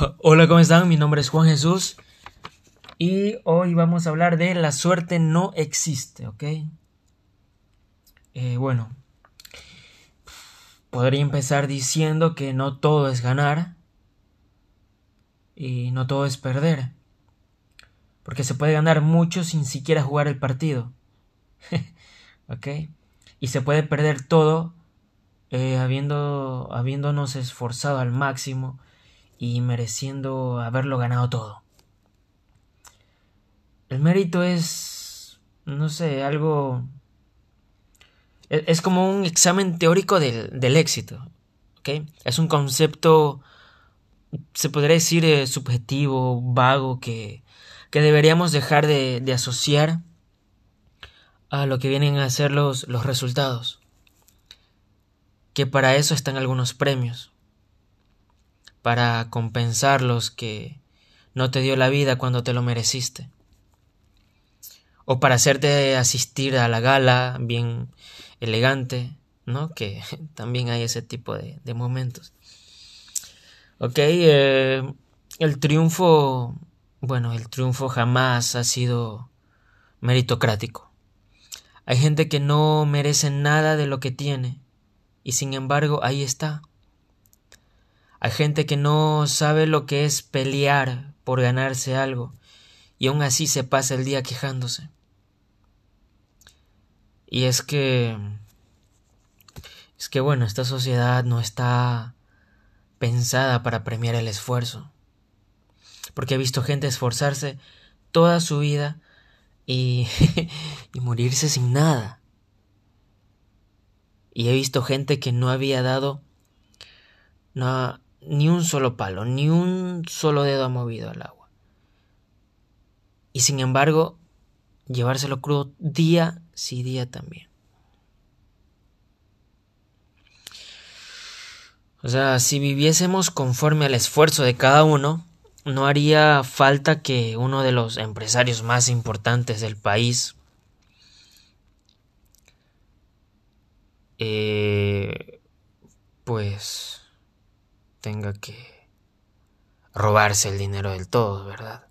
Hola, ¿cómo están? Mi nombre es Juan Jesús y hoy vamos a hablar de la suerte no existe, ¿ok? Eh, bueno, podría empezar diciendo que no todo es ganar y no todo es perder, porque se puede ganar mucho sin siquiera jugar el partido, ¿ok? Y se puede perder todo eh, habiendo, habiéndonos esforzado al máximo y mereciendo haberlo ganado todo. El mérito es, no sé, algo... E-, es como un examen teórico del, del éxito. ¿ok? Es un concepto, se podría decir, eh, subjetivo, vago, que, que deberíamos dejar de, de, asociar a lo que vienen a ser los, los resultados. Que para eso están algunos premios para compensar los que no te dio la vida cuando te lo mereciste. O para hacerte asistir a la gala bien elegante, ¿no? Que también hay ese tipo de, momentos. Ok, eh, el triunfo, bueno, el triunfo jamás ha sido meritocrático. Hay gente que no merece nada de lo que tiene y sin embargo ahí está. Hay gente que no sabe lo que es pelear por ganarse algo y aún así se pasa el día quejándose. Y es que... Es que bueno, esta sociedad no está pensada para premiar el esfuerzo. Porque he visto gente esforzarse toda su vida y, y morirse sin nada. Y he visto gente que no había dado no, ni un solo palo, ni un solo dedo ha movido al agua. Y sin embargo, llevárselo crudo día sí día también. O sea, si viviésemos conforme al esfuerzo de cada uno, no haría falta que uno de los empresarios más importantes del país eh, pues tenga que robarse el dinero del todo, ¿verdad?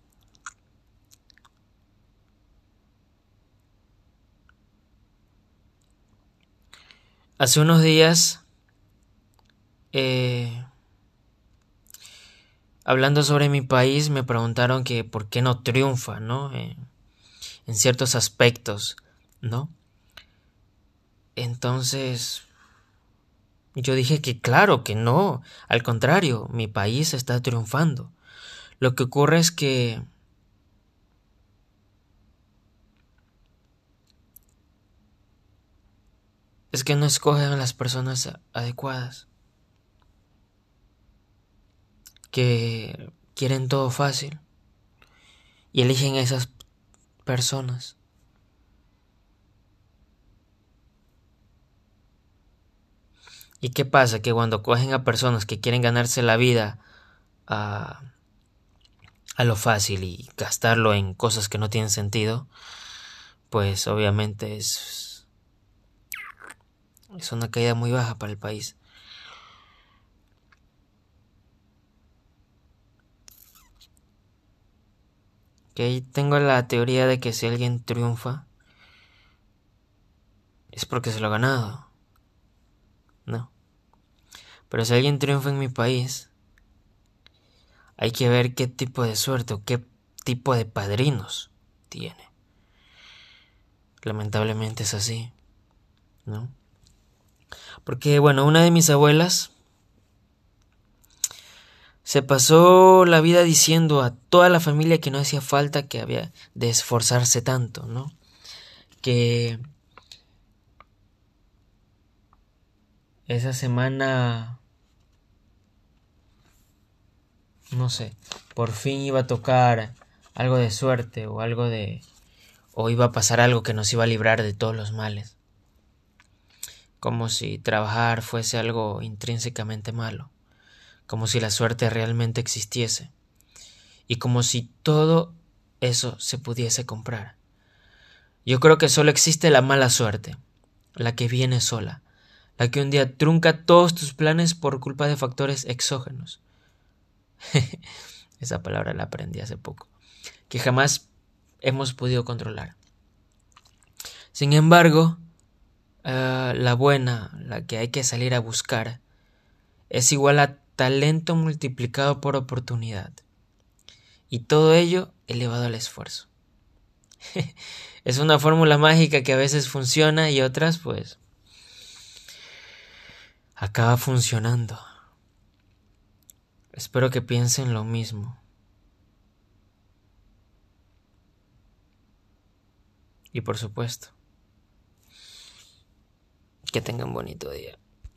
Hace unos días, eh, hablando sobre mi país, me preguntaron que por qué no triunfa, ¿no? En ciertos aspectos, ¿no? Entonces, yo dije que claro, que no, al contrario, mi país está triunfando. Lo que ocurre es que es que no escogen a las personas adecuadas, que quieren todo fácil y eligen a esas personas. ¿Y qué pasa? Que cuando cogen a personas que quieren ganarse la vida a, a lo fácil y gastarlo en cosas que no tienen sentido, pues obviamente es, es una caída muy baja para el país. Que tengo la teoría de que si alguien triunfa es porque se lo ha ganado. No. Pero si alguien triunfa en mi país, hay que ver qué tipo de suerte o qué tipo de padrinos tiene. Lamentablemente es así, ¿no? Porque, bueno, una de mis abuelas se pasó la vida diciendo a toda la familia que no hacía falta que había de esforzarse tanto, ¿no? Que esa semana no sé, por fin iba a tocar algo de suerte o algo de o iba a pasar algo que nos iba a librar de todos los males. Como si trabajar fuese algo intrínsecamente malo, como si la suerte realmente existiese, y como si todo eso se pudiese comprar. Yo creo que solo existe la mala suerte, la que viene sola, la que un día trunca todos tus planes por culpa de factores exógenos. Esa palabra la aprendí hace poco. Que jamás hemos podido controlar. Sin embargo, eh, la buena, la que hay que salir a buscar, es igual a talento multiplicado por oportunidad. Y todo ello elevado al esfuerzo. es una fórmula mágica que a veces funciona y otras pues acaba funcionando. Espero que piensen lo mismo. Y por supuesto, que tengan bonito día.